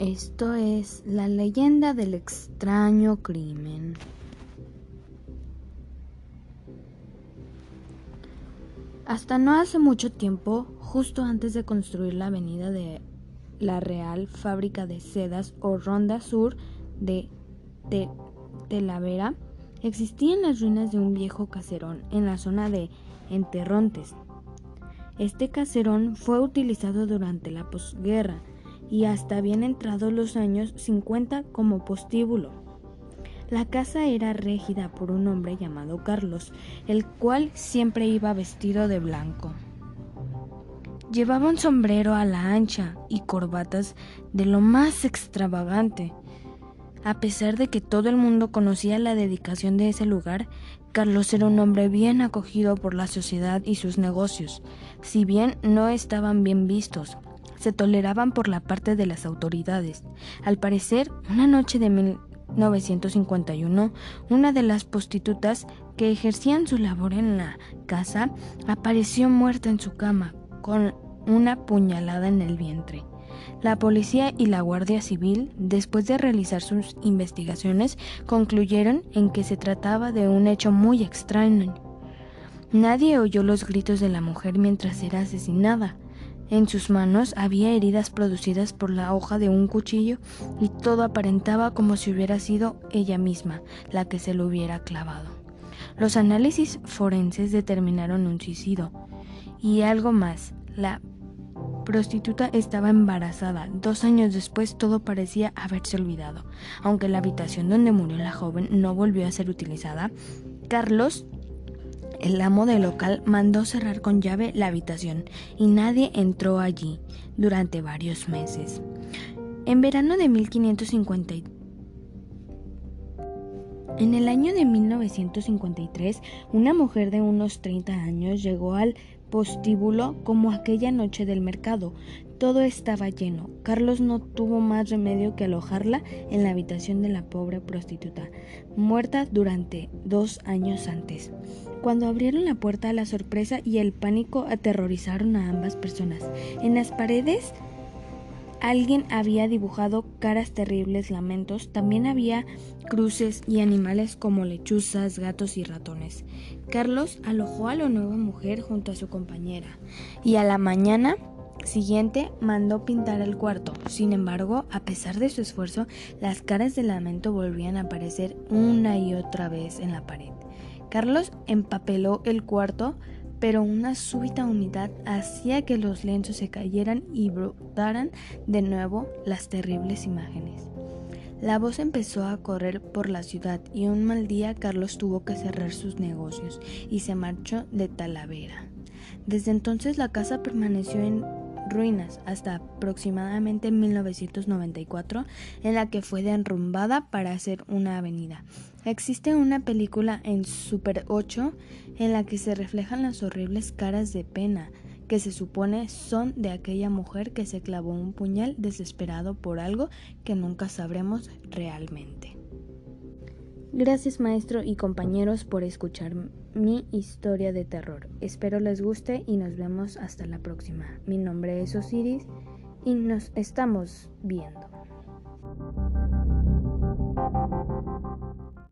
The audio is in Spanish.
Esto es la leyenda del extraño crimen. Hasta no hace mucho tiempo, justo antes de construir la avenida de la Real Fábrica de Sedas o Ronda Sur de, Talavera, existían las ruinas de un viejo caserón en la zona de Enterrontes. Este caserón fue utilizado durante la posguerra y hasta bien entrados los años 50 como postíbulo. La casa era regida por un hombre llamado Carlos, el cual siempre iba vestido de blanco. Llevaba un sombrero a la ancha y corbatas de lo más extravagante. A pesar de que todo el mundo conocía la dedicación de ese lugar, Carlos era un hombre bien acogido por la sociedad y sus negocios, si bien no estaban bien vistos, se toleraban por la parte de las autoridades. Al parecer, una noche de 1951, una de las prostitutas que ejercían su labor en la casa apareció muerta en su cama con una puñalada en el vientre. La policía y la Guardia Civil, después de realizar sus investigaciones, concluyeron en que se trataba de un hecho muy extraño. Nadie oyó los gritos de la mujer mientras era asesinada. En sus manos había heridas producidas por la hoja de un cuchillo y todo aparentaba como si hubiera sido ella misma la que se lo hubiera clavado. Los análisis forenses determinaron un suicidio. Y algo más, la prostituta estaba embarazada. Dos años después todo parecía haberse olvidado. Aunque la habitación donde murió la joven no volvió a ser utilizada, Carlos el amo del local mandó cerrar con llave la habitación y nadie entró allí durante varios meses. En verano de 1550 en el año de 1953, una mujer de unos 30 años llegó al postíbulo como aquella noche del mercado. Todo estaba lleno. Carlos no tuvo más remedio que alojarla en la habitación de la pobre prostituta, muerta durante dos años antes. Cuando abrieron la puerta, la sorpresa y el pánico aterrorizaron a ambas personas. En las paredes alguien había dibujado caras terribles, lamentos, también había cruces y animales como lechuzas, gatos y ratones. Carlos alojó a la nueva mujer junto a su compañera y a la mañana siguiente mandó pintar el cuarto. Sin embargo, a pesar de su esfuerzo, las caras de lamento volvían a aparecer una y otra vez en la pared. Carlos empapeló el cuarto, pero una súbita humedad hacía que los lienzos se cayeran y brotaran de nuevo las terribles imágenes. La voz empezó a correr por la ciudad y un mal día Carlos tuvo que cerrar sus negocios y se marchó de Talavera. Desde entonces la casa permaneció en ruinas hasta aproximadamente 1994 en la que fue derrumbada para hacer una avenida. Existe una película en Super 8 en la que se reflejan las horribles caras de pena que se supone son de aquella mujer que se clavó un puñal desesperado por algo que nunca sabremos realmente. Gracias maestro y compañeros por escuchar mi historia de terror. Espero les guste y nos vemos hasta la próxima. Mi nombre es Osiris y nos estamos viendo.